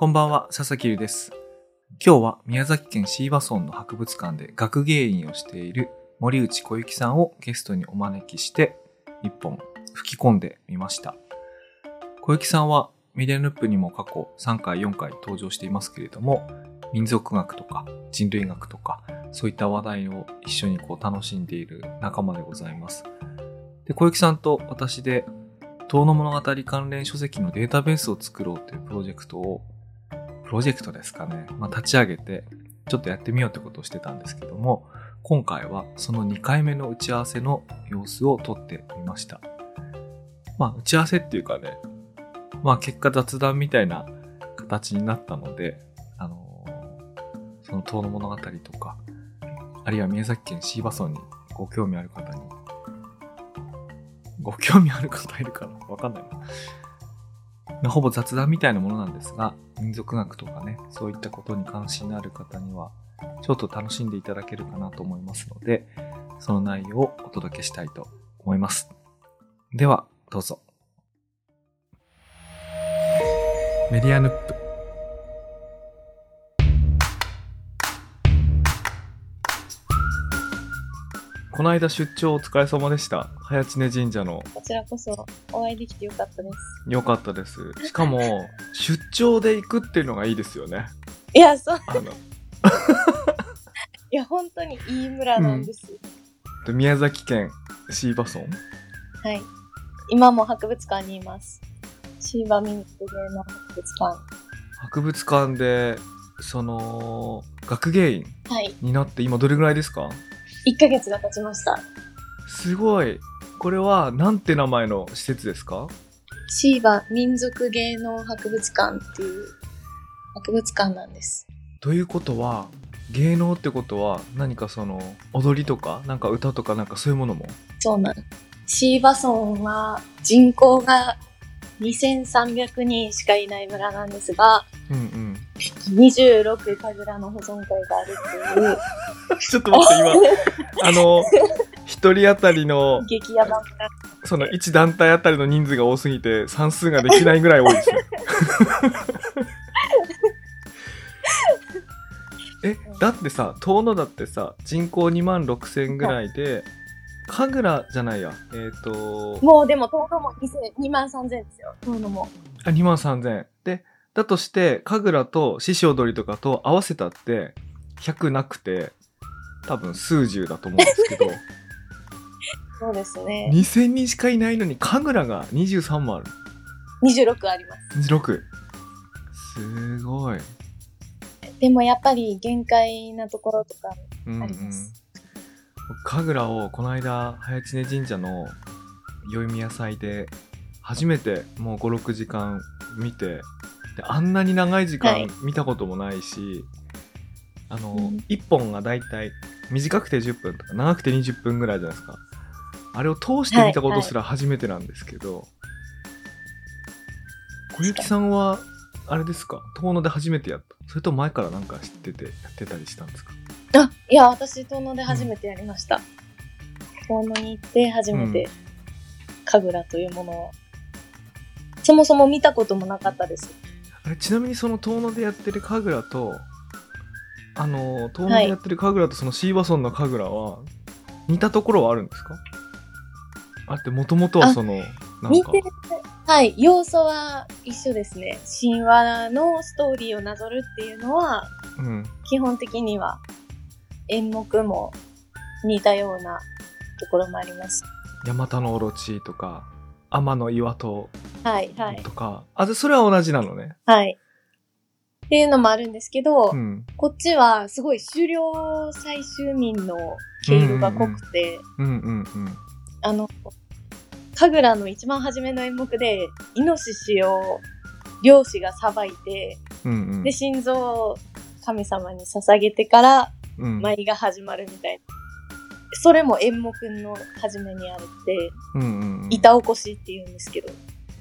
こんばんは、佐々木優です。今日は宮崎県椎葉村の博物館で学芸員をしている森内小雪さんをゲストにお招きして一本吹き込んでみました。小雪さんはミレヌップにも過去3回4回登場していますけれども、民族学とか人類学とかそういった話題を一緒にこう楽しんでいる仲間でございます。で、小雪さんと私で遠野物語関連書籍のデータベースを作ろうというプロジェクトをプロジェクトですかね。まあ、立ち上げて、ちょっとやってみようってことをしてたんですけども、今回はその2回目の打ち合わせの様子を撮ってみました。まあ、打ち合わせっていうかね、まあ、結果雑談みたいな形になったので、あのーその遠野物語とか、あるいは宮崎県椎葉村にご興味ある方に、ご興味ある方いるかな？わかんないな。まほぼ雑談みたいなものなんですが、民族学とかね、そういったことに関心のある方には、ちょっと楽しんでいただけるかなと思いますので、その内容をお届けしたいと思います。では、どうぞ。メディアヌップ。この間出張お疲れ様でした。早知根神社のこちらこそお会いできてよかったです。よかったです。しかも、出張で行くっていうのがいいですよね。いや、そう、いや、本当にいい村なんです。で宮崎県椎葉村？はい。今も博物館にいます。シーバ民族芸能博物館。博物館で、その、学芸員はい。になって今どれぐらいですか？1ヶ月が経ちました。すごい。これは、なんて名前の施設ですか？シーバ民族芸能博物館っていう博物館なんです。ということは、芸能ってことは、何かその、踊りとか、なんか歌とか、なんかそういうものも？そうなん。シーバ村は人口が2300人しかいない村なんですが、うんうん。26神楽の保存会があるっていう ちょっと待って、今、あの、一人当たりの、激ヤバ村その一団体あたりの人数が多すぎて算数ができないぐらい多いですね。え、だってさ、遠野だってさ、人口2万6千ぐらいで、神楽じゃないや、えっ、と、もうでも、遠野も2万3000ですよ。遠野も。あ、2万3千。で、だとして、神楽と獅子踊りとかと合わせたって、100なくて、多分数十だと思うんですけど、そうですね。2000人しかいないのに神楽が23もある。26あります。26。すごい。でもやっぱり限界なところとかうんうんあります。神楽をこの間早知根神社の宵宮祭で初めてもう56時間見てであんなに長い時間はい。見たこともないし、あの、うん。1本がだいたい短くて10分とか長くて20分ぐらいじゃないですか。あれを通して見たことすら初めてなんですけど、小雪さんはあれですか？遠野で初めてやった？それとも前からなんか知っててやってたりしたんですか？あ、いや、私、遠野で初めてやりました。遠野に行って初めて、神楽というものを、そもそも見たこともなかったです。ちなみにその遠野でやってる神楽とあの遠野でやってる神楽とその椎葉村の神楽は似たところはあるんですか？あれってもともとはそのなんか。見てる、はい、要素は一緒ですね。神話のストーリーをなぞるっていうのは、うん。基本的には演目も似たようなところもあります。ヤマタノオロチとか天の岩戸はい、はい、とか、あでそれは同じなのね。はい。っていうのもあるんですけど、うん。こっちはすごい狩猟採集民の毛色が濃くて、うん。うんあの、神楽の一番初めの演目で、イノシシを漁師がさばいて、うんうんうん。で、心臓を神様に捧げてからうん。舞が始まるみたいな。それも演目の初めにあるって、うんうんうん板起こしって言うんですけど。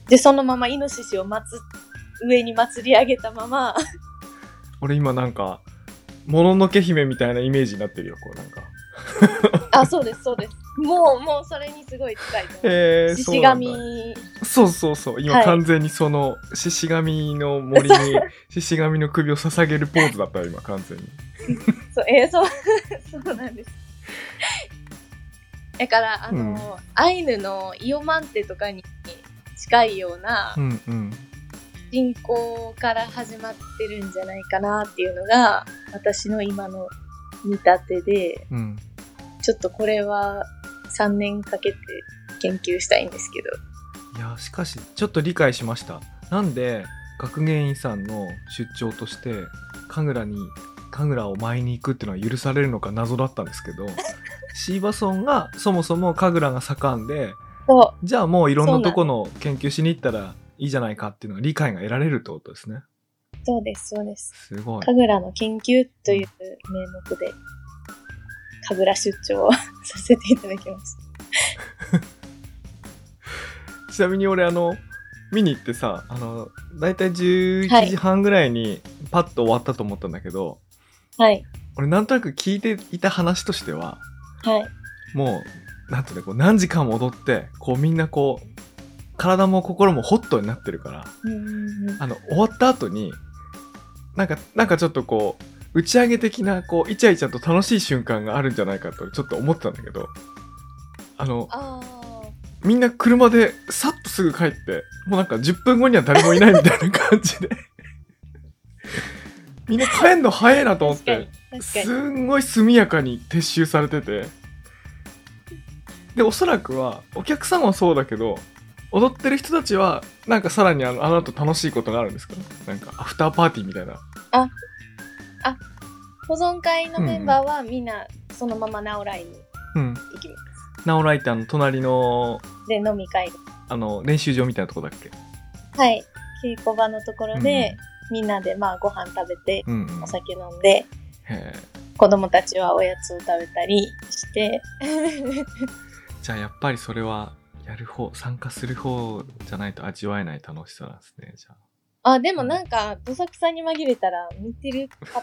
で、そのままイノシシを祭っ、上に祭り上げたまま、俺今なんかもののけ姫みたいなイメージになってるよこうなんか あ、そうです、そうです。もう、もうそれにすごい近いえ獅子神、そうそうそう。今はい完全にその、獅子神の森に、獅子神の首を捧げるポーズだったよ、今完全に。そう、えーそう、そうなんです。だから、あの、アイヌのイオマンテとかに近いようなうんうん。人口から始まってるんじゃないかなっていうのが、私の今の見立てで、うん。ちょっとこれは3年かけて研究したいんですけど。いや、しかし、ちょっと理解しました。なんで、学芸員さんの出張として、神楽に、神楽を舞いに行くっていうのは許されるのか謎だったんですけど、シーバソンがそもそも神楽が盛んで、そじゃあもういろんなとこの研究しに行ったらいいじゃないかっていうのは理解が得られるってことですね。う、そうです、そうです。すごい。神楽の研究という名目で、神楽出張をさせていただきました。ちなみに俺あの、見に行ってさ、あの、だいたいは11い時半ぐらいにパッと終わったと思ったんだけど、はい、俺なんとなく聞いていた話としては、はい。もう、なんていうの、こう何時間も踊って、こうみんなこう、体も心もホットになってるから、あの、終わった後に、なんか、なんかちょっとこう、打ち上げ的な、こう、イチャイチャと楽しい瞬間があるんじゃないかとちょっと思ってたんだけど、あの、あみんな車でさっとすぐ帰って、もうなんか10分後には誰もいないみたいな感じで。みんな帰んの早いなとあ、思って、、すに。んごい速やかに撤収されてて。で、おそらくは、お客さんはそうだけど、踊ってる人たちは、なんかさらにあの、あの後楽しいことがあるんですか？なんか、アフターパーティーみたいな。保存会のメンバーはみんなそのままナオライにうん。行きます。ナオライってあの、隣の、で、飲み会。あの、練習場みたいなとこだっけ？はい。稽古場のところで、みんなでまあご飯食べて、うんうん。お酒飲んで、へえ。子供たちはおやつを食べたりして、じゃあやっぱりそれはやる方参加する方じゃないと味わえない楽しさなんですねじゃああ、でもなんか、どさくさに紛れたら、見てるか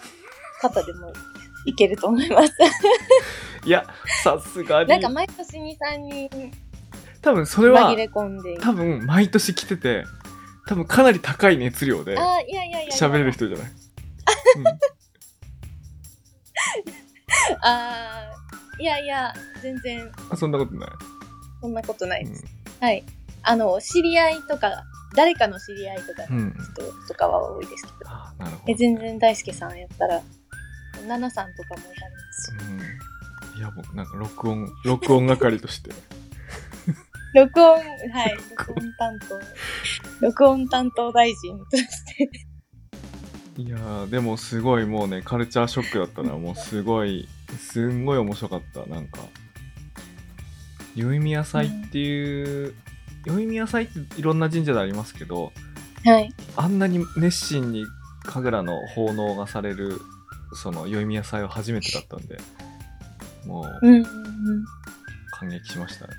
方でもいけると思います。いやさすがになんか毎年2、3人多分それは紛れ込んで。多分毎年来てて多分かなり高い熱量であ、いやいやいや。喋れる人じゃない、あーいやいや、全然うん、あそんなことない、そんなことないです。うんはい。あの、知り合いとか、誰かの知り合いとか人とかは多いですけど。あなるほどえ、全然大輔さんやったら、ナナさんとかもやりますし。うん、いや僕なんか録音録音係として録音、はい、録音担当。録音担当大臣として。いやーでもすごいもうねカルチャーショックだったなもうすごいすんごい面白かったなんか宵宮祭っていう宵宮祭っていろんな神社でありますけどはい。あんなに熱心に神楽の奉納がされるその宵宮祭は初めてだったんでもううんうんうん。感激しましたね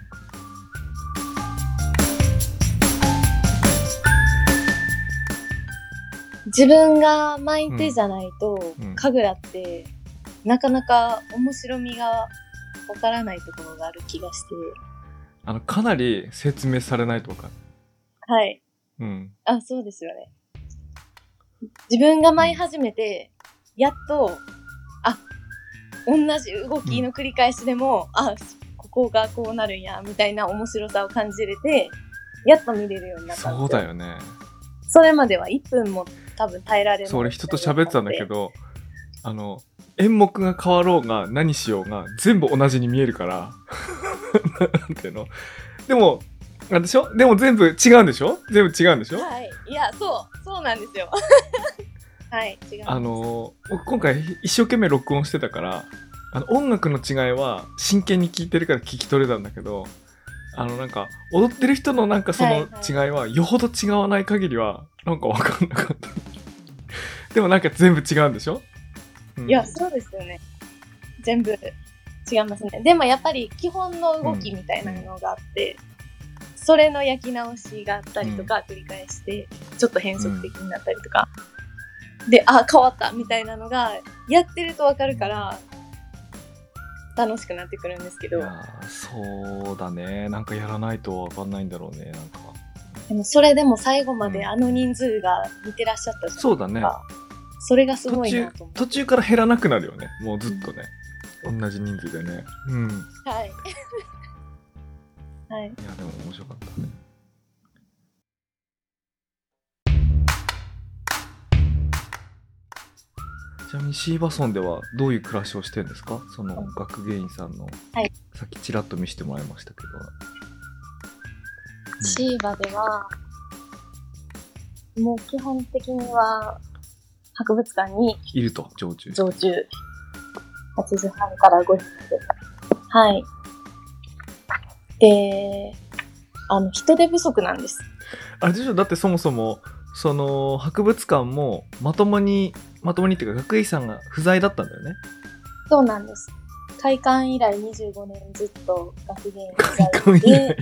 自分が巻いてじゃないと、うんうん神楽って、なかなか面白みがわからないところがある気がして。あのかなり説明されないとかはい。うんあ、そうですよね。自分が舞い始めて、やっと、あ、同じ動きの繰り返しでも、あ、ここがこうなるんや、みたいな面白さを感じれて、やっと見れるようになったそうだよねそれまでは1分も多分耐えられない。そう俺人と喋ってたんだけ。どあの演目が変わろうが何しようが全部同じに見えるから なんていうの？でもあれでしょ？でも全部違うんでしょ？全部違うんでしょ？はい。いや、そう、そうなんですよ。はい、違う。あ、の僕今回一生懸命録音してたからあの音楽の違いは真剣に聴いてるから聞き取れたんだけどあのなんか踊ってる人のなんかその違いはよほど違わない限りはなんか分かんなかった でもなんか全部違うんでしょ、うんいや、そうですよね。全部違いますね。でもやっぱり基本の動きみたいなのがあって、それの焼き直しがあったりとか、繰り返して、ちょっと変則的になったりとか。で、あ、変わったみたいなのが、やってるとわかるから、楽しくなってくるんですけど。いやーそうだねなんかやらないと分かんないんだろうねなんかでもそれでも最後まであの人数が見てらっしゃったじゃないですか。そうだね。それがすごいなと思。途中から減らなくなるよね。もうずっとね。同じ人数でね。うん。いはい。は い。や、でも面白かったね。ちなみにシーバソンではどういう暮らしをしてるんですか？その学芸員さんの、はいさっきちらっと見せてもらいましたけど。シーバでは、もう基本的には、博物館にいると、常駐。常駐。8時半から5時まで。はい。で、あの、人手不足なんです。あれでしょ？だってそもそも、その、博物館もまともに、まともにっていうか学芸員さんが不在だったんだよね。そうなんです。開館以来25年ずっと学芸員開在館以来で、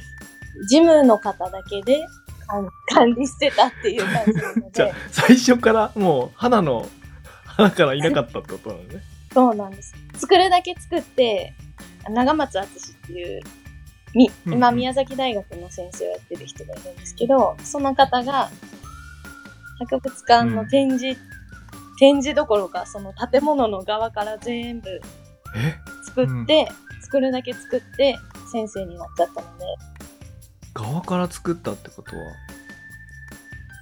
事務の方だけで管 管理してたっていう感じなのじゃあで、、最初からもう、花の、花からいなかったってことなのね。そうなんです。作るだけ作って、長松敦っていう、み今宮崎大学の先生をやってる人がいるんですけど、その方が、博物館の展示、展示どころか、その建物の側から全部え？作って、作るだけ作って、先生になっちゃったので、側から作ったってことは、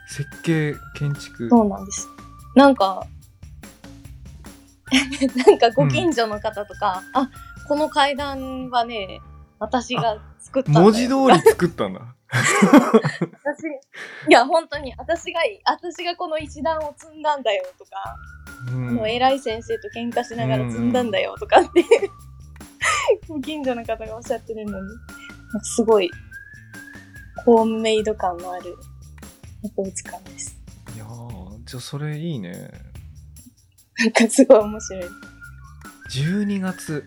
設計、建築？そうなんです。なんか、なんかご近所の方とか、あ、この階段はね、私が作った文字通り作ったんだ。私、いや、本当に、私が、私がこの石段を積んだんだよとか、うんあの偉い先生と喧嘩しながら積んだんだよとかって、ご近所の方がおっしゃってるのに、すごい、ホームメイド感のある博物館です。いやー、じゃあそれいいね。なんかすごい面白い。12月、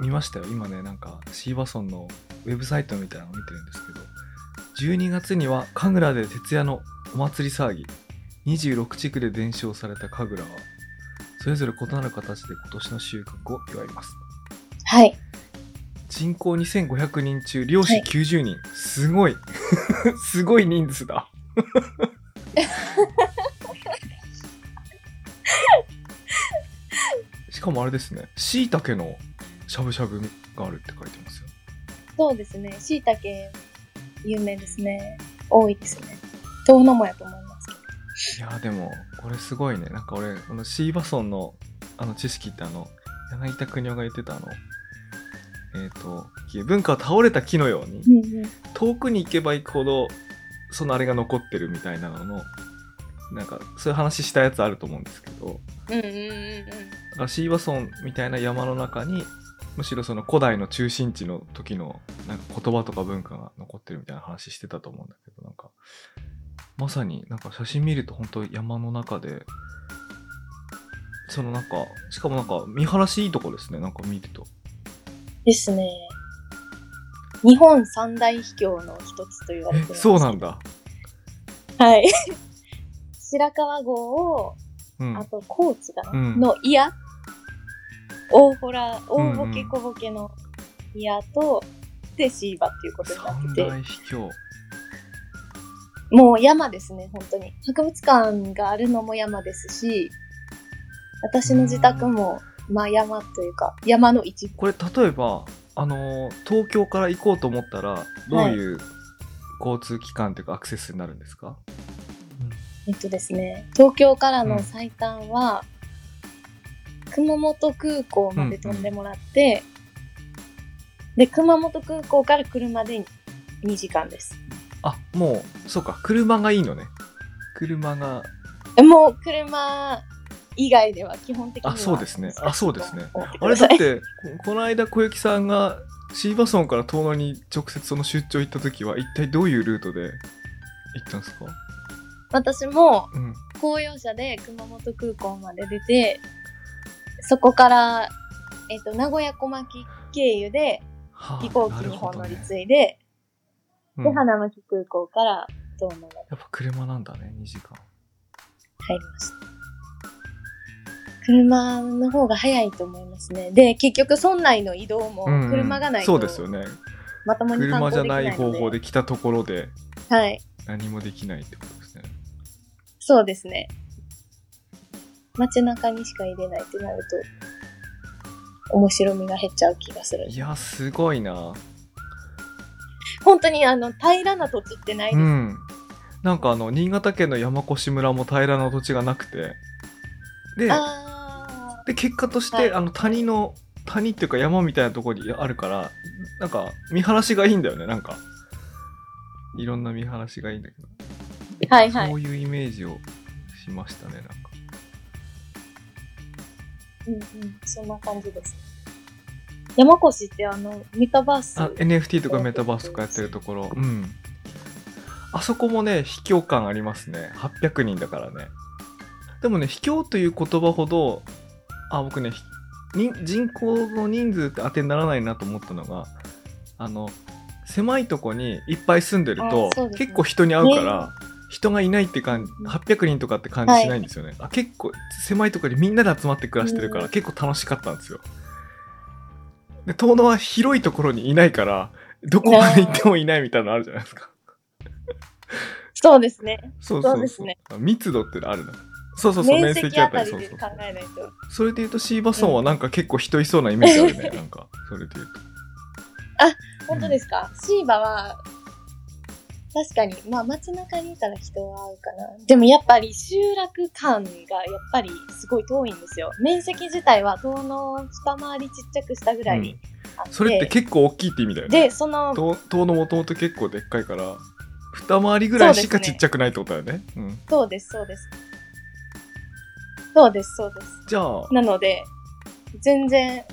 見ましたよ。今ね、なんか、シーバソンのウェブサイトみたいなのを見てるんですけど、12月には、神楽で徹夜のお祭り騒ぎ、26地区で伝承された神楽は、それぞれ異なる形で今年の収穫を祝います。はい。人口2500人中、漁師90人。すごい。すごい人数だ。しかもあれですね、椎茸のしゃぶしゃぶがあるって書いてますよ。そうですね。椎茸、有名ですね。多いですね。遠野もやと思いますけど。いやーでも、これすごいね。なんか俺、このシーバソンのあの知識ってあの、柳田国夫が言ってたあの、えっ、と、文化は倒れた木のように、うんうん。遠くに行けば行くほどそのあれが残ってるみたいなののなんかそういう話したやつあると思うんですけどうんうんうんうん。シーバソンみたいな山の中にむしろその古代の中心地の時のなんか言葉とか文化が残ってるみたいな話してたと思うんだけどなんかまさになんか写真見ると本当山の中でそのなんかしかもなんか見晴らしいいとこですねなんか見るとですね。日本三大秘境の一つと言われてえます。そうなんだはい。白川郷を、うんあと高知かな、うんの矢大ホラ、大ボケ小ボケの矢と、でシーバっていうことにな三ってて、もう山ですね、本当に。博物館があるのも山ですし、私の自宅も、まあ山というか、山の一部。これ例えばあのー東京から行こうと思ったらどういう交通機関というかアクセスになるんですか、えっとですね、東京からの最短は、熊本空港まで飛んでもらって、で、熊本空港から車で2時間です。あもうそうか車がいいのね。車がもう車以外では基本的には。あそうですね。あそうですね。あれだってここの間小雪さんがシーバソンから遠野に直接その出張行った時は一体どういうルートで行ったんですか？私もうん。公用車で熊本空港まで出て、そこから、えっ、と、名古屋小牧経由ではあ飛行機なるに本乗り継いで、うんで、花巻空港から遠野までやっぱ車なんだね2時間入りました。車の方が早いと思いますね。で、結局、村内の移動もうんうん車がないと、そうですよねまともに観車じゃ。ない方法で来たところではい。何もできないってことですね。そうですね。街中にしか入れないってなると、面白みが減っちゃう気がするい。や、すごいな。本当にあの、平らな土地ってないです。うん。なんかあの、新潟県の山越村も平らな土地がなくて、で、あで、結果として、はいあの、谷の、谷っていうか山みたいなところにあるから、なんか、見晴らしがいいんだよね、なんか。いろんな見晴らしがいいんだけど。あ。はいはいそ。ういうイメージをしましたね、なんか。うんうん。そんな感じです。山越ってあの、メタバース。あ、NFT とかメタバースとかやってるところ。うん。あそこもね、秘境感ありますね。800人だからね。でもね、秘境という言葉ほど、あ、僕ね、ひ人人口の人数って当てにならないなと思ったのが、あの、狭いとこにいっぱい住んでると、ね結構人に会うから、人がいないって感じ、うん800人とかって感じしないんですよね。あ結構狭いところにみんなで集まって暮らしてるから、うん結構楽しかったんですよ。で、遠野は広いところにいないから、どこまで行ってもいないみたいなのあるじゃないですか。そうですね。そうそうそう。そうですね密度ってあるな。そうそうそう、面積あたりそうそうで考えないと。それで言うとシーバソンはなんか結構人いそうなイメージあるね、なんか。それで言うと。本当ですか、シーバは、確かに、まあ街中にいたら人は会うかな。でもやっぱり集落感がやっぱりすごい遠いんですよ。面積自体は遠の二回りちっちゃくしたぐらいにあって、それって結構大きいって意味だよね。で、その、遠遠野もともと結構でっかいから、二回りぐらいしかちっちゃくないってことだよね。うん。そうです、そうです。そうです、そうです。じゃあ、なので、全然、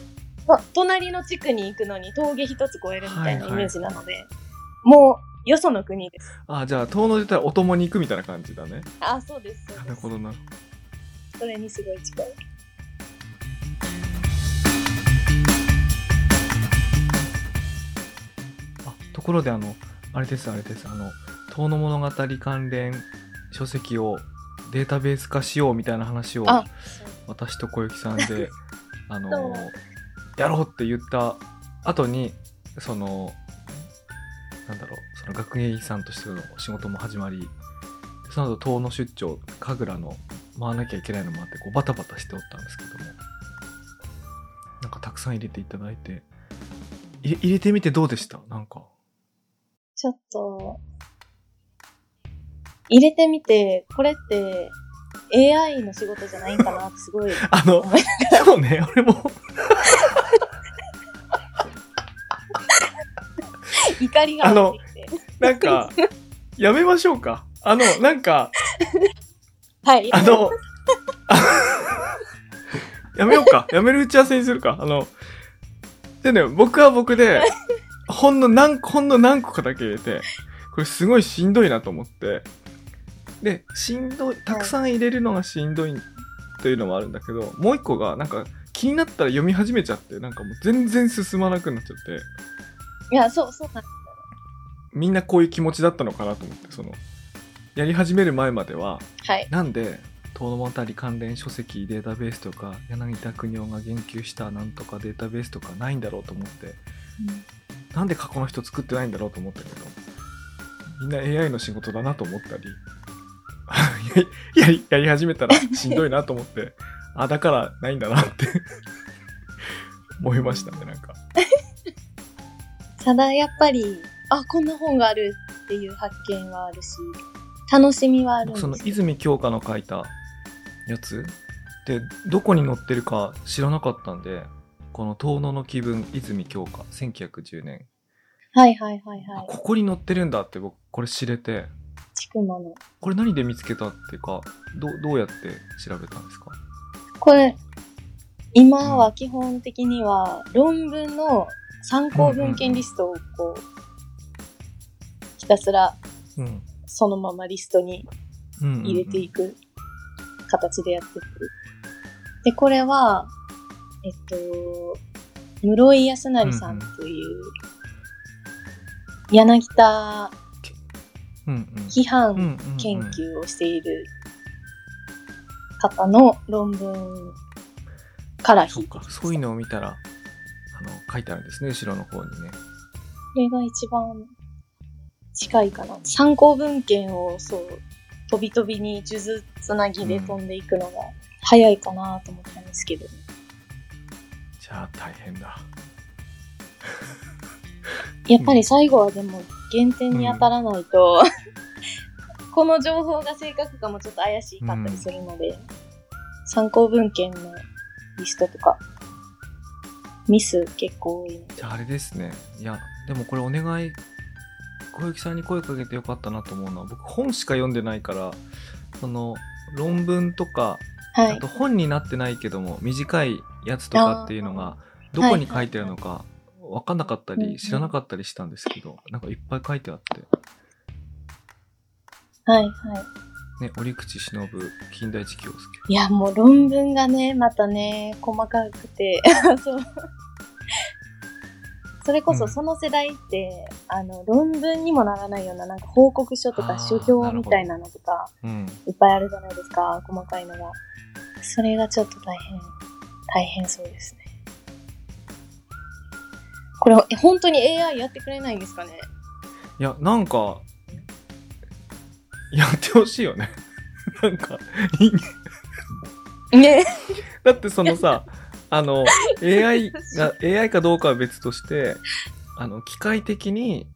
ま隣の地区に行くのに峠一つ越えるみたいなイメージなので、もう、よその国です。あ、じゃあ、遠野で言ったらお供に行くみたいな感じだね。あ、そうです、そうですなるほ。どな。それにすごい近い。あ、ところであの、あれです、あれです。あの、遠野物語関連書籍をデータベース化しようみたいな話を、あ、私と小雪さんで、あのやろうって言った後に、その、なんだろう、その学芸員さんとしての仕事も始まり、その後、遠野出張、神楽の回らなきゃいけないのもあって、こうバタバタしておったんですけども、なんかたくさん入れていただいて、い入れてみてどうでした？なんか。ちょっと、入れてみて、これって AI の仕事じゃないんかなってすごいあの、そうね、俺も、怒りが湧いてきて。なんか、やめましょうか。あの、なんか、はい。あの、やめようか。やめる打ち合わせにするか。あの、でね、僕は僕で、ほんの何個、ほんの何個かだけ入れて、これすごいしんどいなと思って、で、しんどい、たくさん入れるのがしんどいというのもあるんだけど、もう一個が、なんか、気になったら読み始めちゃって、なんかもう全然進まなくなっちゃって、いや、そう、そうなんみんなこういう気持ちだったのかなと思って、その、やり始める前までは、はい。なんで遠野物語関連書籍データベースとか柳田国夫が言及したなんとかデータベースとかないんだろうと思ってなんで過去の人作ってないんだろうと思ったけどみんな AI の仕事だなと思ったり やりやり始めたらしんどいなと思ってあだからないんだなって思いましたねなんかただやっぱり、あ、こんな本があるっていう発見はあるし、楽しみはあるんですよその泉鏡花の書いたやつ？でどこに載ってるか知らなかったんでこの「遠野の気分泉鏡花」1910年。はいはいはいはい。あここに載ってるんだって僕これ知れて。ちくまの。これ何で見つけたっていうかどうどうやって調べたんですか？これ、今は基本的には論文の参考文献リストをこう、ひたすらそのままリストに入れていく形でやってくる。で、これは、えっと、室井康成さんという、柳田批判研究をしている方の論文から引いてきました。かそういうのを見たらあの書いてあるんですね後ろの方にねこれが一番近いかな。参考文献をそう、飛び飛びに数珠つなぎで飛んでいくのが早いかなと思ったんですけど。じゃあ大変だ。やっぱり最後はでも減点に当たらないと、この情報が正確かもちょっと怪しかったりするので、参考文献のリストとか、ミス結構多い。じゃああれですね。いや、でもこれお願い、小雪さんに声かけてよかったなと思うのは、僕本しか読んでないから、その論文とか、はいあと。本になってないけども、短いやつとかっていうのが、どこに書いてあるのか、分かんなかったり、知らなかったりしたんですけど、なんかいっぱい書いてあって、はい、はい。ね、折口忍、近代一京介。いや、もう論文がね、またね、細かくて、そう。それこうんそその世代って、あの、論文にもならないような、なんか報告書とか書評みたいなのとか、うん。いっぱいあるじゃないですか、細かいのが。それがちょっと大変、大変そうですね。これ、え本当に AI やってくれないんですかね？いや、なんか、やってほしいよね。なんか、人間ね。だってそのさ、あの、AI が、AI かどうかは別として、あの、機械的に、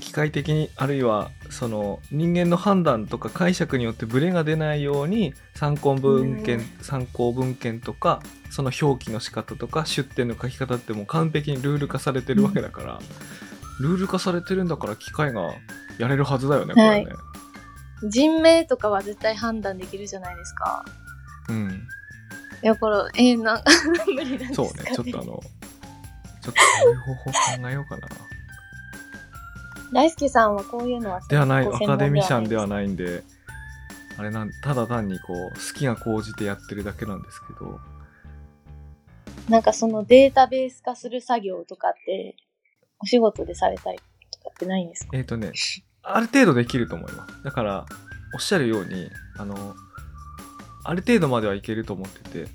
機械的に、あるいは、その、人間の判断とか解釈によってブレが出ないように、参考文献、参考文献とか、その表記の仕方とか、出典の書き方ってもう完璧にルール化されてるわけだから、ルール化されてるんだから機械がやれるはずだよね、これね。人名とかは絶対判断できるじゃないですか。うん。いや、これ、えー、な、無理なんですか、そうね、ちょっとあの、ちょっとそういう方法考えようかな。大輔さんはこういうのはではない、ごアカデミシャンではないんで、あれなん、ただ単にこう、好きが高じてやってるだけなんですけど、なんかそのデータベース化する作業とかって、お仕事でされたりってないんですか？えっ、とね、ある程度できると思います。だから、おっしゃるように、あの、ある程度まではいけると思ってて、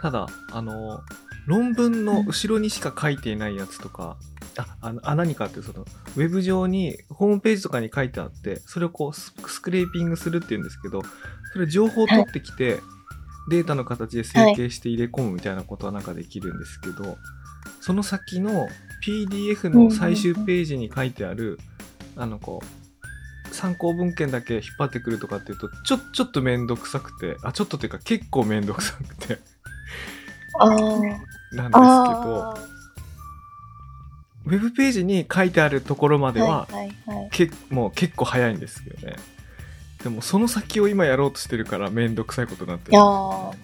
ただ、あの、論文の後ろにしか書いていないやつとか、あ、あのあ何かってその、ウェブ上に、ホームページとかに書いてあって、それをこうス、スクレーピングするっていうんですけど、それ情報を取ってきて、データの形で整形して入れ込むみたいなことはなんかできるんですけど、その先の PDF の最終ページに書いてある、あのこう、参考文献だけ引っ張ってくるとかっていうと、ちょ、ちょっとめんどくさくて、あ、ちょっとっていうか結構めんどくさくて。なんですけど、あウェブページに書いてあるところまあ。では、はいはいはい。けもう結構早いんですけどね。でもその先を今やろうとしてるからめんどくさいことになってるんですよ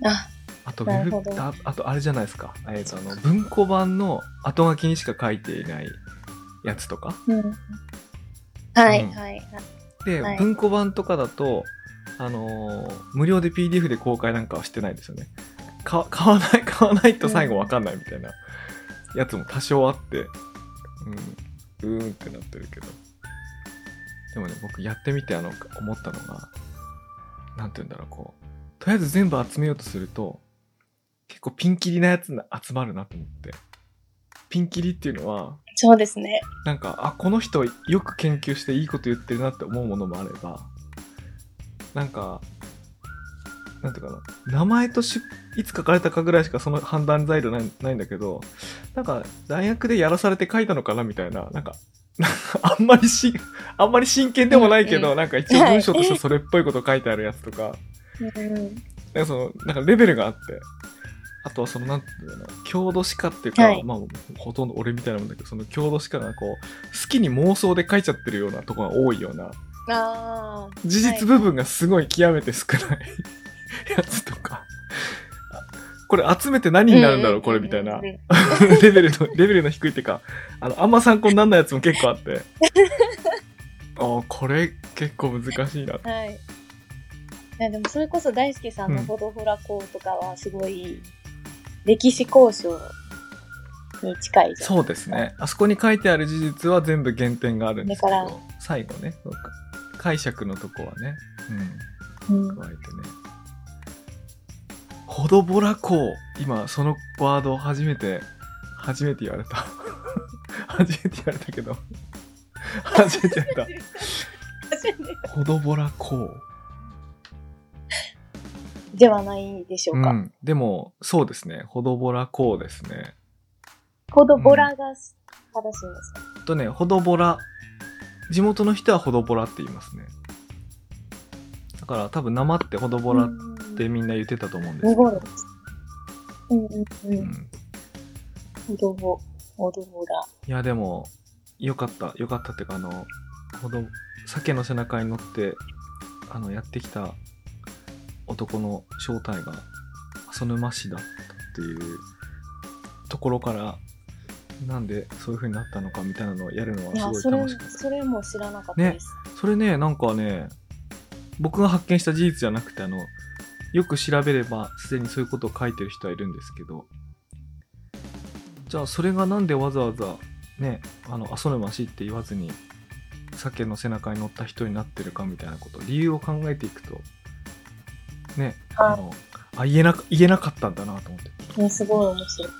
ねあ、あとウェブああとあれじゃないですか。えーとあの文庫版の後書きにしか書いていないやつとか。うん。はいうんはいはい。で、はい文庫版とかだと、あのー無料で PDF で公開なんかはしてないですよね。か買わない、買わないと最後わかんないみたいなやつも多少あって、うん、うーんってなってるけど。でもね、僕やってみてあの、思ったのが、なんて言うんだろう、こう、とりあえず全部集めようとすると、結構ピンキリなやつが集まるなと思って。ピンキリっていうのは、そうですね。なんか、あ、この人よく研究していいこと言ってるなって思うものもあれば、なんか、なんていうかな、名前としいつ書かれたかぐらいしかその判断材料ないないんだけど、なんか、大学でやらされて書いたのかなみたいな、なんか、なんかあんまりし、あんまり真剣でもないけど、うんうんなんか一応文章としてそれっぽいこと書いてあるやつとか、うん。なんかその、なんかレベルがあって、あとはその、なんていうの郷土史家っていうか、はい。まあ、ほとんど俺みたいなもんだけど、その郷土史家がこう、好きに妄想で書いちゃってるようなところが多いような。事実部分がすごい極めて少ない やつとか、あこれ集めて何になるんだろう、これみたいな。うん、うんうんレベルの、レベルの低いっていうか、あの、あんま参考にならないやつも結構あって、ああ、これ結構難しいな。はい。いや、でもそれこそ大輔さんのほどほら校とかはすごい、歴史交渉に近いじゃん。そうですね。あそこに書いてある事実は全部減点があるんですけど、最後ね、解釈のとこはね、うんうん、加えてね。ほどぼらこう。今、そのワードを初めて、初めて言われた。初めて言われたけど。初めて言われ初めてた。ほどぼらこう。ではないでしょうか。うん。でも、そうですね。ほどぼらこうですね。ほどぼらが正しいんですか、とね、ほどぼら。地元の人はほどぼらって言いますね。だから多分生ってほどぼらっうんてみんな言ってたと思うんですけど。濁るん。うんうんう。うんん。ほどぼ、ほどぼら。いや、でも、よかった。よかったっていうか、あの、ほど、鮭の背中に乗って、あの、やってきた男の正体が、浅沼氏だったっていうところから、なんでそういう風になったのかみたいなのをやるのはいすごい楽しかっ、た。それも知らなかったです。それね、なんかね、僕が発見した事実じゃなくて、あの、よく調べれば、すでにそういうことを書いてる人はいるんですけど、じゃあ、それがなんでわざわざ、ね、あの、浅沼氏って言わずに、鮭の背中に乗った人になってるかみたいなこと、理由を考えていくと、ね、はいあの、あ、言えなか、言えなかったんだなと思って。ね、すごい面白い。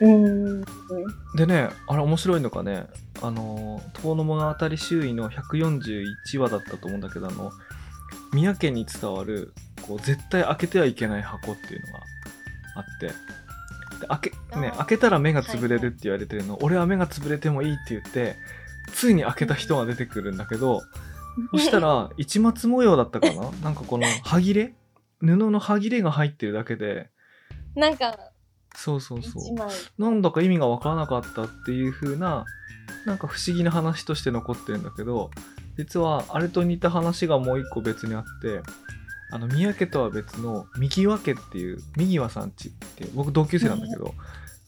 うーん。でね、あれ面白いのがね、あの、遠野物語周囲の141話だったと思うんだけど、あの、宮家に伝わる、こう、絶対開けてはいけない箱っていうのがあって、で開け、ね、開けたら目が潰れるって言われてるの、俺は目が潰れてもいいって言って、ついに開けた人が出てくるんだけど、そしたら、市松模様だったかな？なんかこの、歯切れ？布の歯切れが入ってるだけで、なんか、そうそうそう。なんだか意味がわからなかったっていう風な、なんか不思議な話として残ってるんだけど、実はあれと似た話がもう一個別にあって、あの、宮家とは別の右輪家っていう、右輪さんちって僕同級生なんだけど、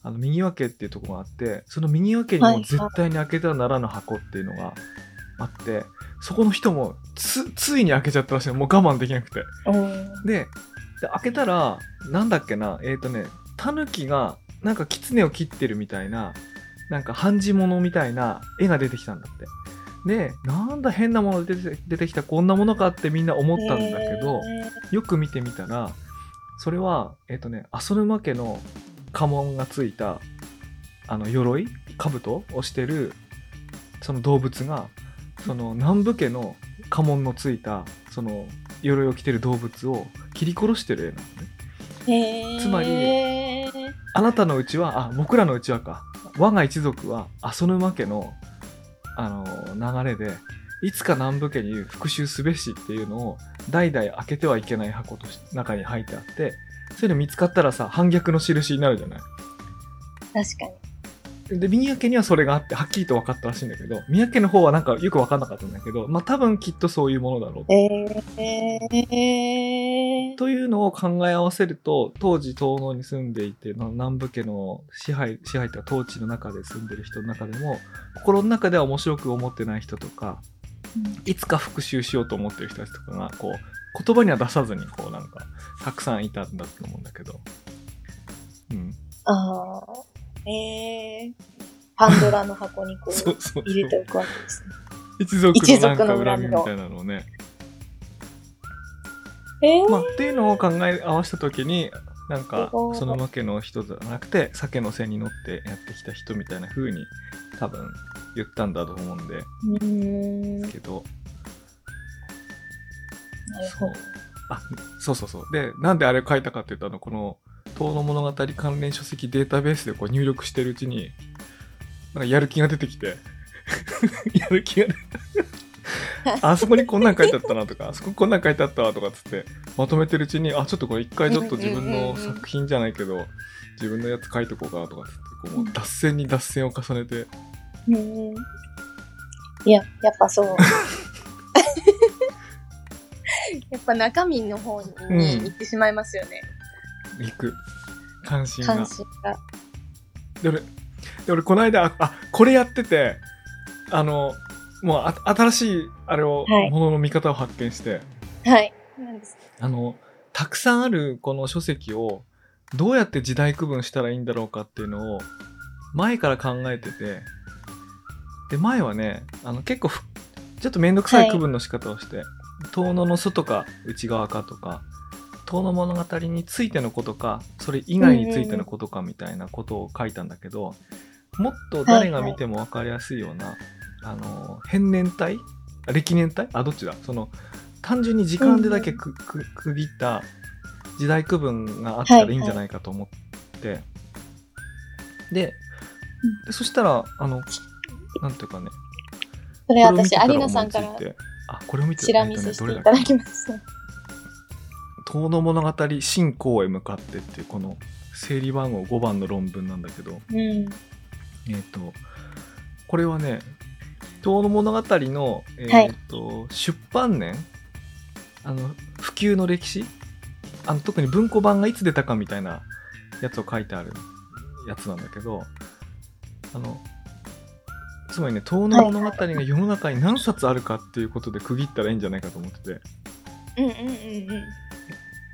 あの、右輪家っていうところがあって、その右輪家にも絶対に開けてはならぬ箱っていうのがあって、そこの人もつ、ついに開けちゃったらしいの。もう我慢できなくて。うん。で、で開けたら、なんだっけな、えっ、ー、とね、タヌキが、なんか狐を切ってるみたいな、なんか半地物みたいな絵が出てきたんだって。で、なんだ変なもの出て出てきた、こんなものかってみんな思ったんだけど、よく見てみたら、それは、えっ、とね、浅沼家の家紋がついた、あの、鎧？兜をしてる、その動物が、その南部家の家紋のついた、その、鎧を着てる動物を切り殺してる絵なのね。つまりあなたのうちは、あ、僕らのうちはか。我が一族は、浅沼家の、あの、流れで、いつか南部家に復讐すべしっていうのを、代々開けてはいけない箱と中に入ってあって、そういうの見つかったらさ、反逆の印になるじゃない。確かに。で、宮家にはそれがあって、はっきりと分かったらしいんだけど、宮家の方はなんかよく分かんなかったんだけど、まあ多分きっとそういうものだろうと。えー、というのを考え合わせると、当時東能に住んでいて、まあ南部家の支配、支配というか統治の中で住んでる人の中でも、心の中では面白く思ってない人とか、いつか復讐しようと思ってる人たちとかが、こう、言葉には出さずに、こうなんか、たくさんいたんだと思うんだけど。うん。ああ、えー、パンドラの箱にこ そう。入れておくわけですね。一族一のなんか恨みみみたいなのをね。えー、まあ、っていうのを考え合わせたときに、なんかそのわけの人じゃなくて、鮭の背に乗ってやってきた人みたいな風に、多分言ったんだと思うんで、うーん、なるけど、ほど。あ、そうそうそう。で、なんであれ書いたかっていうと、あの、この、遠野物語関連書籍データベースでこう入力してるうちに、なんかやる気が出てきて、やる気が出て、あそこにこんなん書いてあったなとか、あそここんなん書いてあったわとかっつって、まとめてるうちに、あ、ちょっとこれ一回ちょっと自分の作品じゃないけど、自分のやつ書いとこうかなとかっつって、こう脱線に脱線を重ねて、うーん。いや、やっぱそう。やっぱ中身の方に行ってしまいますよね。いく。関心が関。心が。で、俺、で俺この間、あ、あこれやってて、あの、もうあ新しい、あれを、はいものの見方を発見して、はい。あの、たくさんあるこの書籍を、どうやって時代区分したらいいんだろうかっていうのを、前から考えてて、で、前はね、あの、結構ふ、ちょっとめんどくさい区分の仕方をして、遠野の外か内側かとか、遠野物語についてのことか、それ以外についてのことかみたいなことを書いたんだけど、もっと誰が見ても分かりやすいような、あの変年体？あ歴年体？あどっちだ？その単純に時間でだけく,、く区切った時代区分があったらいい。んじゃないかと思って、ででそしたらあのなんていうかね。それ私有野さんからあこれを見てチラ見せしていただきました。遠の物語進行へ向かってっていうこの整理番号5番の論文なんだけどうん。えっ、とこれはね遠の物語の、えーと出版年あの普及の歴史あの特に文庫版がいつ出たかみたいなやつを書いてあるやつなんだけどあのつまりね遠の物語が世の中に何冊あるかっていうことで区切ったらいいんじゃないかと思っててうんうんうんうん。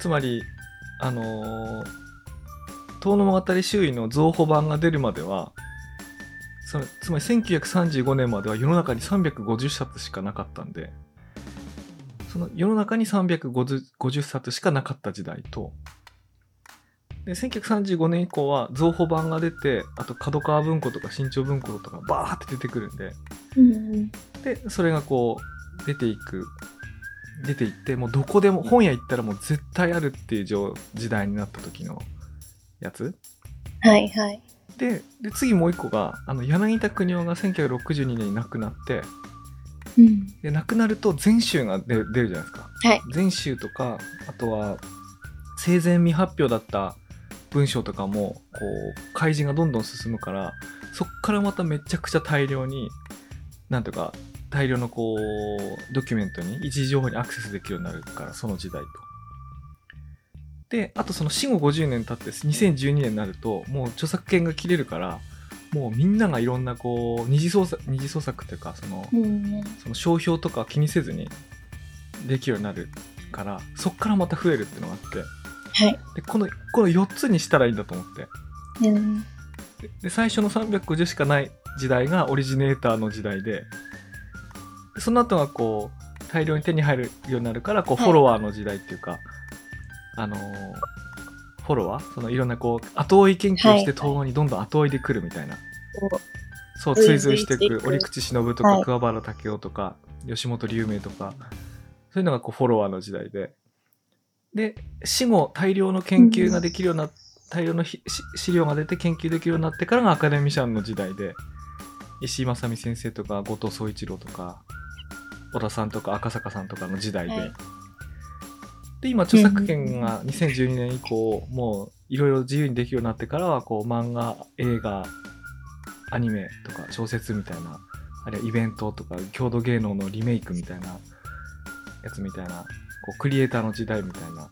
つまりあのー遠野物語周囲の増補版が出るまではそのつまり1935年までは世の中に350冊しかなかったんでその世の中に350冊しかなかった時代とで1935年以降は増補版が出てあと角川文庫とか新潮文庫とかバーって出てくるんでうんうん。でそれがこう出ていく出ていってもうどこでも本屋行ったらもう絶対あるっていう状時代になった時のやつはいはい。でで次もう一個があの柳田国夫が1962年に亡くなってうん。で亡くなると全集が出る出るじゃないですかはい。全集とかあとは生前未発表だった文章とかもこう開示がどんどん進むからそっからまためちゃくちゃ大量になんとか大量のこうドキュメントに一時情報にアクセスできるようになるからその時代と。であとその死後50年経って2012年になるともう著作権が切れるからもうみんながいろんなこう二次創作二次創作っていうかその。その商標とか気にせずにできるようになるからそっからまた増えるっていうのがあってはい。ででこのこの4つにしたらいいんだと思ってうん。でで最初の350しかない時代がオリジネーターの時代ででその後がこう大量に手に入るようになるからこうはい。フォロワーの時代っていうか、あのーフォロワー？そのいろんなこう後追い研究してはい。東欧にどんどん後追いでくるみたいな、こそう追追随してていく。折口忍とか、はい。桑原武雄とか吉本龍明とかそういうのがこうフォロワーの時代で。で死後大量の研究ができるような、大量の資料が出て研究できるようになってからがアカデミシャンの時代で。石井正美先生とか後藤宗一郎とか小田さんとか赤坂さんとかの時代で、はい。で今著作権が2012年以降もういろいろ自由にできるようになってからはこう漫画映画アニメとか小説みたいなあるいはイベントとか郷土芸能のリメイクみたいなやつみたいなこうクリエイターの時代みたいな。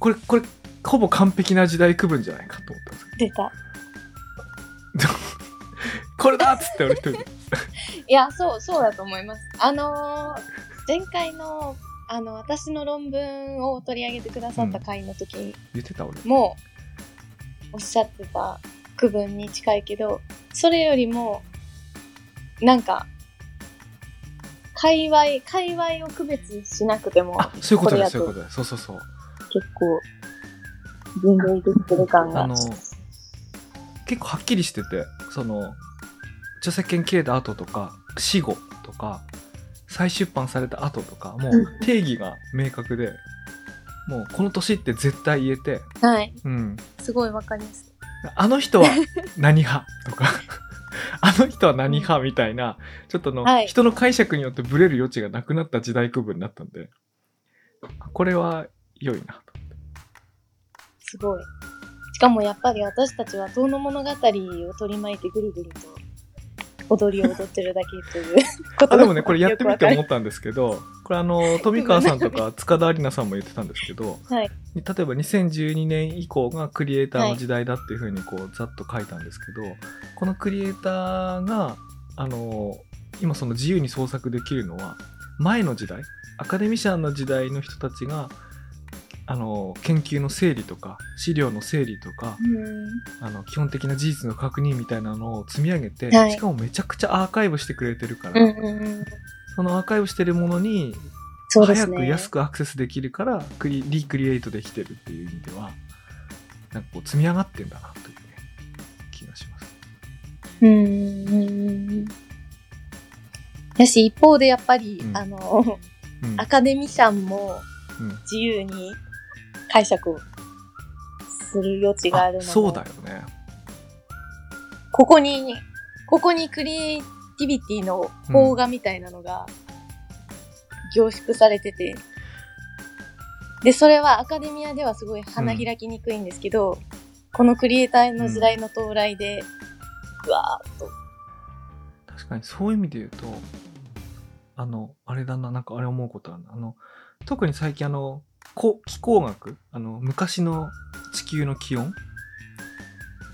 これこれほぼ完璧な時代区分じゃないかと思ったんですう出た。け どこれだっつって俺一人で いや、そう、そうだと思います。あのー前回の、あの、私の論文を取り上げてくださった回の時言ってた俺も、おっしゃってた区分に近いけど、それよりも、なんか、界隈、界隈を区別しなくても、あそういうことですこれやとそういうことですそうそうそう結構、分類できてる感が。あの結構はっきりしててその著作権切れた後とか死後とか再出版された後とかもううん定義が明確で、もうこの年って絶対言えて、はい。うん、すごいわかりやすい。あの人は 何派とか あの人は何派みたいなちょっとの、はい人の解釈によってブレる余地がなくなった時代区分になったんでこれは良いなとすごい。しかもやっぱり私たちは遠の物語を取り巻いてぐるぐると踊りを踊ってるだけということ。あでもねこれやってみて思ったんですけどこれあの富川さんとか塚田有奈さんも言ってたんですけどはい。例えば2012年以降がクリエイターの時代だっていうふうにこうざっと書いたんですけど、このクリエイターがあの今その自由に創作できるのは前の時代アカデミシャンの時代の人たちがあの研究の整理とか資料の整理とかうん。あの基本的な事実の確認みたいなのを積み上げて、はいしかもめちゃくちゃアーカイブしてくれてるから、うんうんうん。そのアーカイブしてるものに早。く安くアクセスできるからクリリクリエイトできてるっていう意味ではなんかこう積み上がってんだなという、ね、気がします。うん。やし、一方でやっぱり、うんあの、うんアカデミシャンもうん自由に解釈をする余地があるのもそうだよね。ここに、ここにクリエイティビティの邦画みたいなのが凝縮されてて、で、それはアカデミアではすごい花開きにくいんですけど、このクリエイターの時代の到来で、ぐわーっと。確かにそういう意味で言うと、あの、あれだな、なんかあれ思うことあるな。あの、特に最近あの、こ気候学？あの、昔の地球の気温？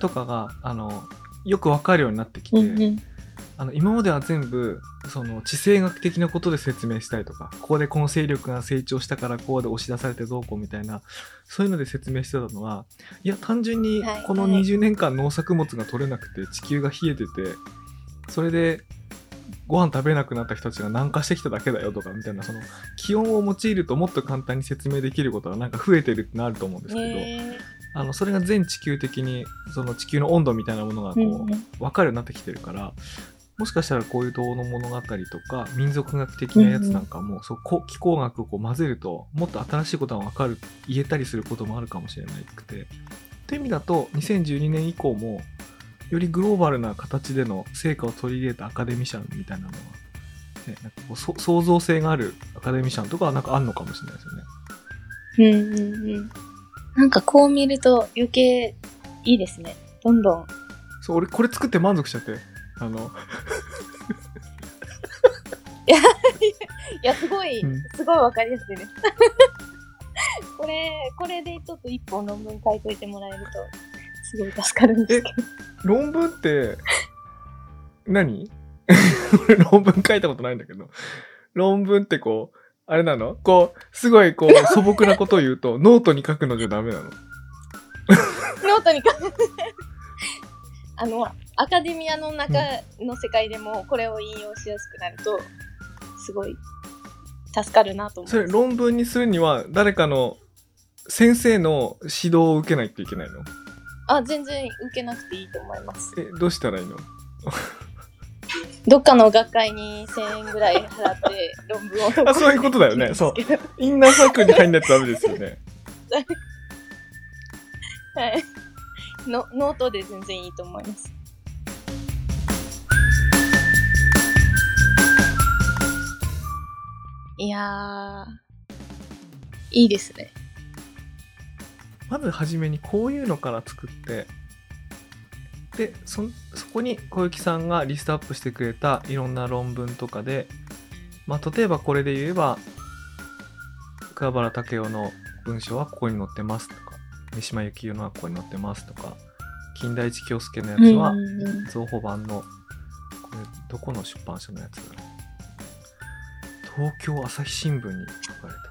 とかが、あの、よくわかるようになってきて、うんうん。あの今までは全部その地政学的なことで説明したりとかここでこの勢力が成長したからこうで押し出されてどうこうみたいなそういうので説明してたのはいや単純にはい。このはい。20年間農作物が取れなくて地球が冷えててそれでご飯食べれなくなった人たちが南下してきただけだよとかみたいなその気温を用いるともっと簡単に説明できることがなんか増えてるってなると思うんですけど、ねあのそれが全地球的にその地球の温度みたいなものがこう、うんうん。分かるようになってきてるからもしかしたらこういう童の物語とか民族学的なやつなんかも、そうこ気候学をこう混ぜるともっと新しいことが分かる言えたりすることもあるかもしれなくて。という意味だと2012年以降もよりグローバルな形での成果を取り入れたアカデミシャンみたいなのは、ね、なんかこうそ創造性があるアカデミシャンとかはなんかあんのかもしれないですよね。うんうんうん。なんかこう見ると余計いいですね。どんどん。そう俺これ作って満足しちゃってあの いや、すごい、うんすごいわかりやすいです。これ、これでちょっと一本論文書いといてもらえると、すごい助かるんですけど。論文って、何？俺 論文書いたことないんだけど。論文ってこう、あれなの？こう、すごいこう、素朴なことを言うと、ノートに書くのじゃダメなの？ no te に書いて、あの、アカデミアの中の世界でもこれを引用しやすくなると、すごい助かるなと思それ論文にするには、誰かの先生の指導を受けないといけないの？あ、全然受けなくていいと思います。え、どうしたらいいの？どっかの学会に1000円ぐらい払って論文を。あそういうことだよね そうインナーサークルに入んないとダメですよね。はい。のノートで全然いいと思います。いやー、いいですね。まずはじめにこういうのから作って、で、そ、そこに小雪さんがリストアップしてくれたいろんな論文とかで、まあ、例えばこれで言えば、桑原武雄の文章はここに載ってますとか、三島由紀夫のはここに載ってますとか、金田一京介のやつは、造法版の、これ、どこの出版社のやつだろう。東京朝日新聞に書かれた。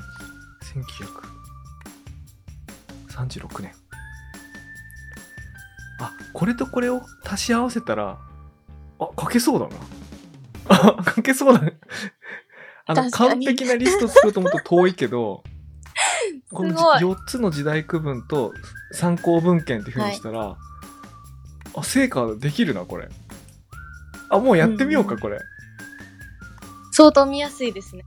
1936年。あ、これとこれを足し合わせたら、あ、書けそうだな。あ、書けそうだね。あの、完璧なリスト作ろうと思うと遠いけど、このすごい4つの時代区分と参考文献っていう風にしたら、あ、成果できるな、これ。あ、もうやってみようか、うんこれ。相当見やすいですね。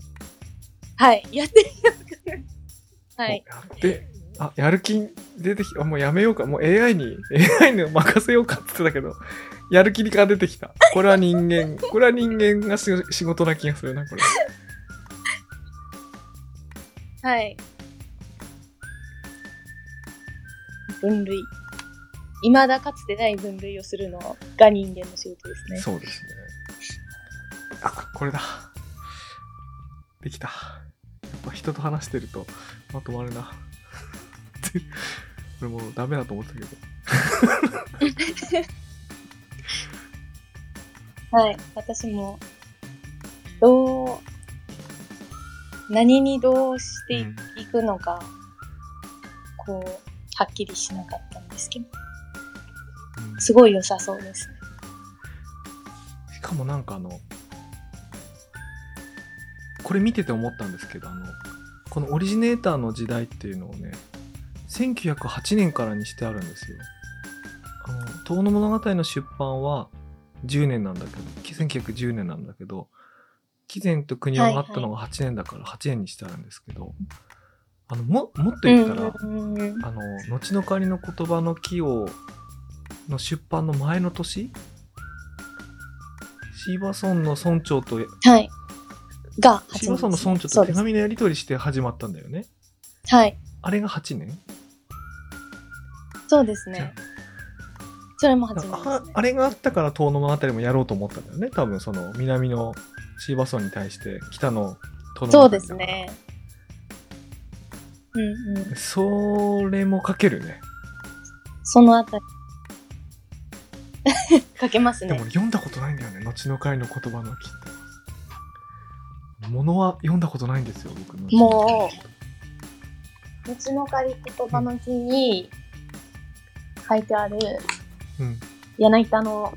はい。やってみようかな。はい。おやって、あ、やる気出てきた。あもうやめようか。もう AI に、AI に任せようかって言ってたけど、やる気が出てきた。これは人間、これは人間がし仕事な気がするな、これ。はい。分類。未だかつてない分類をするのが人間の仕事ですね。そうですね。あ、これだ。できた。やっぱ人と話してるとまとまるな。これもうダメだと思ってたけど。はい。私も、どう、何にどうしてうんいくのか、こう、はっきりしなかったんですけど、うんすごい良さそうですね。しかもなんかあの、これ見てて思ったんですけど、あの、このオリジネーターの時代っていうのをね、1908年からにしてあるんですよ。あの、遠野物語の出版は、10年なんだけど、1910年なんだけど、紀前と国をがあったのが8年だから8年にしてあるんですけど、あの、も、もっと言ったら、あの、後の仮の言葉の木を、の出版の前の年シーバソンの村長と、はい。がシーバソンの村長。と手紙のやり取りして始まったんだよね。はい。あれが8年そうですね。それも8あ年ですね。ああれがあったから遠野物語もやろうと思ったんだよね。多分その南のシーバソンに対して北の遠野そうですね。うんうん。それも書けるね。そのあたり。かけますねでも。俺読んだことないんだよね。後の回の言葉の木って。物は読んだことないんですよ、僕の。もう、後の仮言葉の木に書いてあるうん。柳田の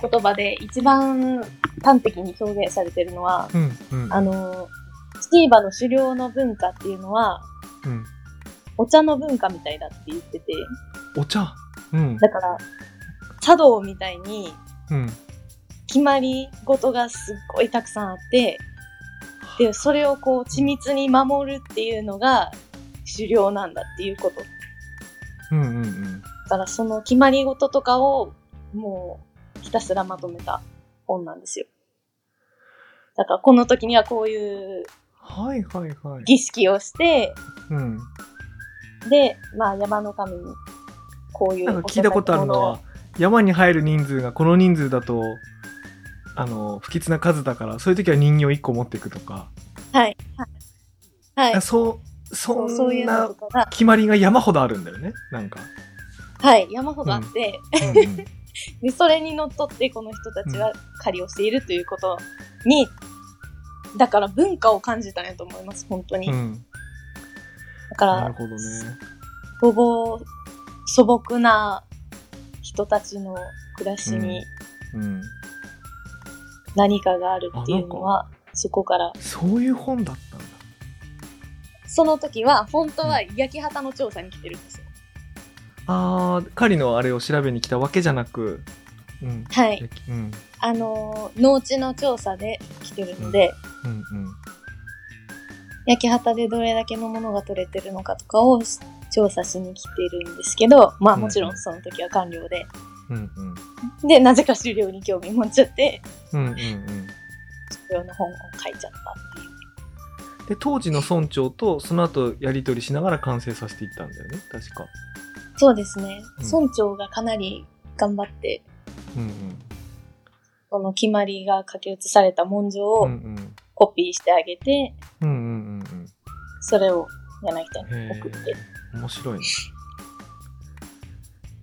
言葉で一番端的に表現されてるのは、うん。うん。あの、スティーバの狩猟の文化っていうのは、うん。お茶の文化みたいだって言ってて、お茶？うん。だから、茶道みたいにうん。決まり事がすっごいたくさんあって、で、それをこう緻密に守るっていうのが狩猟なんだっていうこと。うんうんうん。だからその決まり事とかをもうひたすらまとめた本なんですよ。だからこの時にはこういうはいはいはい。儀式をして、うん。で、まあ山の神にこういうなんか聞いたことあるのは、山に入る人数がこの人数だと、あの、不吉な数だから、そういう時は人形1個持っていくとか。はい。はい。はい。そう、そそうそういんなうのとかが、決まりが山ほどあるんだよね。なんか。はい、山ほどあって、うんうん。で、それにのっとってこの人たちは狩りをしているということに、だから文化を感じたんやと思います、本当に。うん。だから、なるほどね。素朴、素朴な人たちの暮らしにうん。何かがあるっていうのは、そこから、そういう本だっ。その時は、本当は焼き畑の調査に来てるんですよ。あー、狩りのあれを調べに来たわけじゃなく、うん。はい。うん。あのー、農地の調査で来てるので、うんうん。焼き畑でどれだけのものが取れてるのかとかを調査しに来てるんですけど、まあもちろんその時は官僚で、うんうん。で、なぜか狩猟に興味持っちゃって、うんうんうん。狩猟の本を書いちゃった。で、当時の村長とその後やり取りしながら完成させていったんだよね、確か。そうですね。うん村長がかなり頑張って、うんうん。この決まりが書き写された文書うんをうん。コピーしてあげて、うんうんうんそれを柳田に送って。え。面白いね。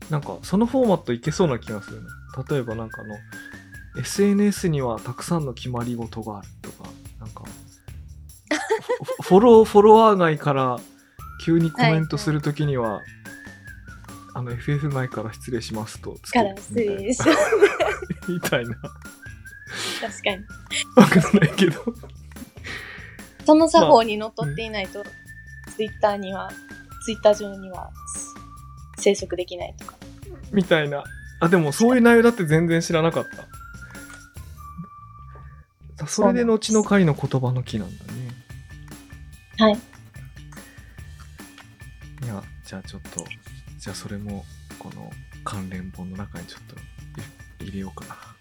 なんか、そのフォーマットいけそうな気がするね。例えばなんかあの、SNS にはたくさんの決まり事があるとか、なんか、フ フォロー、フォロワー外から急にコメントするときには、あの、FF 前から失礼しますとつけるから失礼し みたいな。確かに。わかんないけど。その作法にのっとっていないと、ツイッターには、ツイッター上には生息できないとか。みたいな。あ、でもそういう内容だって全然知らなかった。それで後の狩りの言葉の木なんだね。はい。いや、じゃあちょっと、じゃあそれも、この関連本の中にちょっと入れようかな。は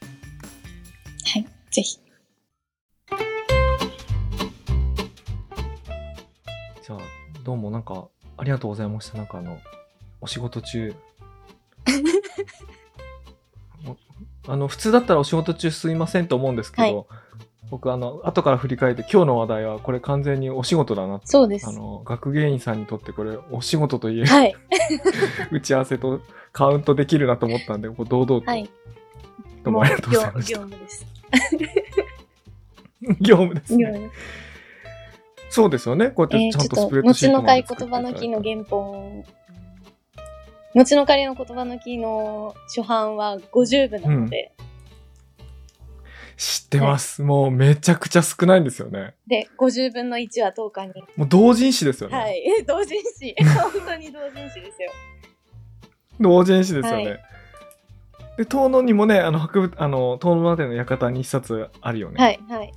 い。ぜひ。じゃあ、どうもなんか、ありがとうございました。なんかあの、お仕事中。おあの、普通だったらお仕事中すいませんと思うんですけど、僕あの、後から振り返って今日の話題はこれ完全にお仕事だなって。そうですあ。の、学芸員さんにとってこれお仕事といえ、はい。打ち合わせとカウントできるなと思ったんで、こう堂々と。はい。どうもありがとうございまし業た。業務です。業務ですね。そうですよね。こうやってちゃんとスプレ、ッドシート後の会言葉の木の原本、後の仮の言葉の木の初版は50部なので、て知ってます。もうめちゃくちゃ少ないんですよね。で、50分の1は10日に。もう同人誌ですよね。はい。同人誌。本当に同人誌ですよ。同人誌ですよね。はいで、遠野にもね、あの、博物、あの、遠野までの館に一冊あるよね。。はいい、はい。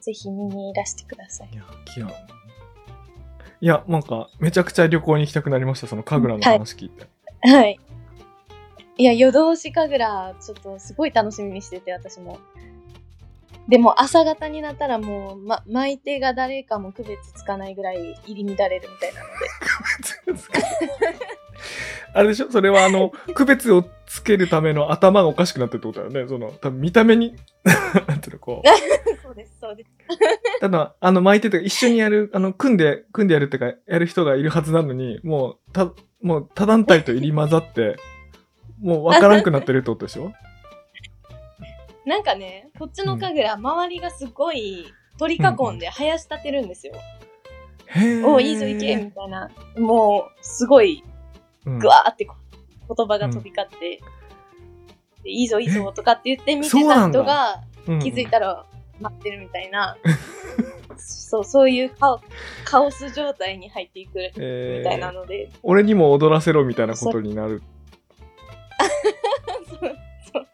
ぜひ見にいらしてください。いや、キラいや、なんか、めちゃくちゃ旅行に行きたくなりました、その神楽の話聞いて。はい。いや、夜通し神楽、ちょっとすごい楽しみにしてて、私も。でも、朝方になったらもう、ま、巻いてが誰かも区別つかないぐらい入り乱れるみたいなので。あれでしょ？それはあの、区別をつけるための頭がおかしくなってるってことだよね。その、多分見た目に、なんていうの、こう。そうです、そうです。ただ、あの、巻いてて、一緒にやる、あの、組んで、組んでやるってか、やる人がいるはずなのに、もう、た、もう、他団体と入り混ざって、もう分からんくなってるってことでしょ？なんかね、こっちの神楽、周りがすごい取り囲んで生やし立てるんですよ。へー。おいいぞ行けみたいな。もう、すごい、うん。ぐわーってこ言葉が飛び交って、でいいぞいいぞとかって言って見てた人がうん気づいたら待ってるみたいな、そう、そういうカオカオス状態に入っていくえみたいなー、ので、俺にも踊らせろみたいなことになる。そうそう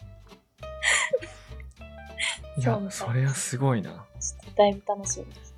いや、そうそれはすごいな。ちょっとだいぶ楽しみです。